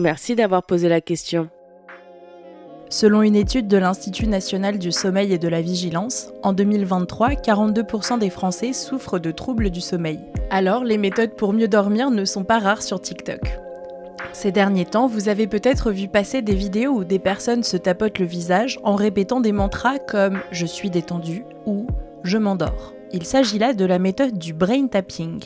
Merci d'avoir posé la question. Selon une étude de l'Institut national du sommeil et de la vigilance, en 2023, 42% des Français souffrent de troubles du sommeil. Alors, les méthodes pour mieux dormir ne sont pas rares sur TikTok. Ces derniers temps, vous avez peut-être vu passer des vidéos où des personnes se tapotent le visage en répétant des mantras comme ⁇ Je suis détendu ⁇ ou ⁇ Je m'endors ⁇ Il s'agit là de la méthode du brain tapping.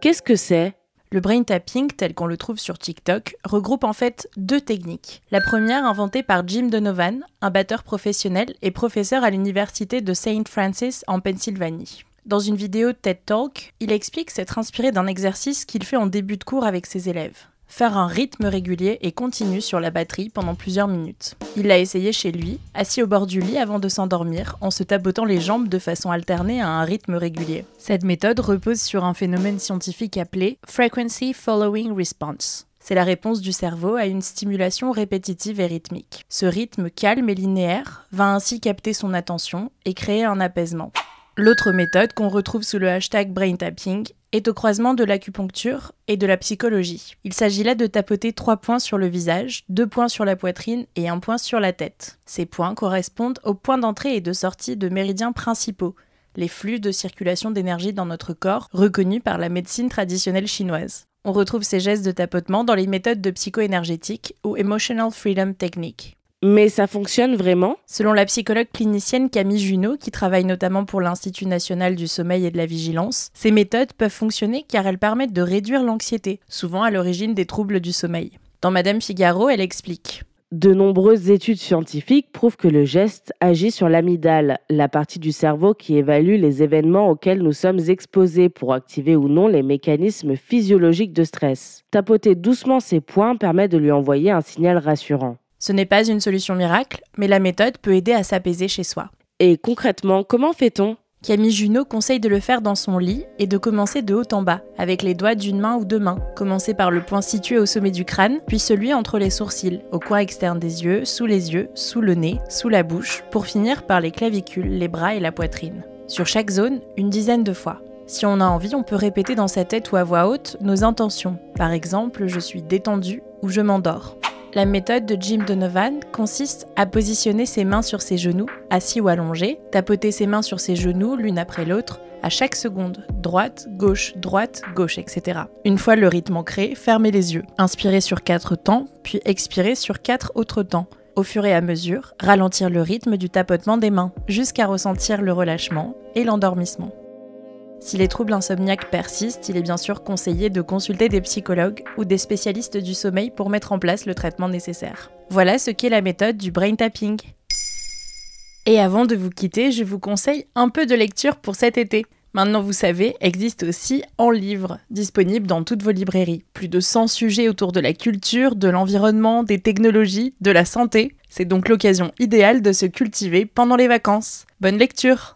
Qu'est-ce que c'est? Le brain tapping, tel qu'on le trouve sur TikTok, regroupe en fait deux techniques. La première, inventée par Jim Donovan, un batteur professionnel et professeur à l'université de St. Francis en Pennsylvanie. Dans une vidéo TED Talk, il explique s'être inspiré d'un exercice qu'il fait en début de cours avec ses élèves faire un rythme régulier et continu sur la batterie pendant plusieurs minutes. Il l'a essayé chez lui, assis au bord du lit avant de s'endormir, en se tapotant les jambes de façon alternée à un rythme régulier. Cette méthode repose sur un phénomène scientifique appelé Frequency Following Response. C'est la réponse du cerveau à une stimulation répétitive et rythmique. Ce rythme calme et linéaire va ainsi capter son attention et créer un apaisement. L'autre méthode qu'on retrouve sous le hashtag brain tapping est au croisement de l'acupuncture et de la psychologie. Il s'agit là de tapoter trois points sur le visage, deux points sur la poitrine et un point sur la tête. Ces points correspondent aux points d'entrée et de sortie de méridiens principaux, les flux de circulation d'énergie dans notre corps reconnus par la médecine traditionnelle chinoise. On retrouve ces gestes de tapotement dans les méthodes de psycho-énergétique ou Emotional Freedom Technique. Mais ça fonctionne vraiment Selon la psychologue clinicienne Camille Junot, qui travaille notamment pour l'Institut national du sommeil et de la vigilance, ces méthodes peuvent fonctionner car elles permettent de réduire l'anxiété, souvent à l'origine des troubles du sommeil. Dans Madame Figaro, elle explique. De nombreuses études scientifiques prouvent que le geste agit sur l'amygdale, la partie du cerveau qui évalue les événements auxquels nous sommes exposés pour activer ou non les mécanismes physiologiques de stress. Tapoter doucement ces points permet de lui envoyer un signal rassurant. Ce n'est pas une solution miracle, mais la méthode peut aider à s'apaiser chez soi. Et concrètement, comment fait-on? Camille Junot conseille de le faire dans son lit et de commencer de haut en bas, avec les doigts d'une main ou deux mains. Commencer par le point situé au sommet du crâne, puis celui entre les sourcils, au coin externe des yeux, sous les yeux, sous le nez, sous la bouche, pour finir par les clavicules, les bras et la poitrine. Sur chaque zone, une dizaine de fois. Si on a envie, on peut répéter dans sa tête ou à voix haute nos intentions. Par exemple, je suis détendu ou je m'endors. La méthode de Jim Donovan consiste à positionner ses mains sur ses genoux, assis ou allongés, tapoter ses mains sur ses genoux l'une après l'autre, à chaque seconde, droite, gauche, droite, gauche, etc. Une fois le rythme ancré, fermez les yeux. Inspirez sur quatre temps, puis expirez sur quatre autres temps. Au fur et à mesure, ralentir le rythme du tapotement des mains, jusqu'à ressentir le relâchement et l'endormissement. Si les troubles insomniaques persistent, il est bien sûr conseillé de consulter des psychologues ou des spécialistes du sommeil pour mettre en place le traitement nécessaire. Voilà ce qu'est la méthode du brain tapping. Et avant de vous quitter, je vous conseille un peu de lecture pour cet été. Maintenant, vous savez, existe aussi en livre, disponible dans toutes vos librairies. Plus de 100 sujets autour de la culture, de l'environnement, des technologies, de la santé. C'est donc l'occasion idéale de se cultiver pendant les vacances. Bonne lecture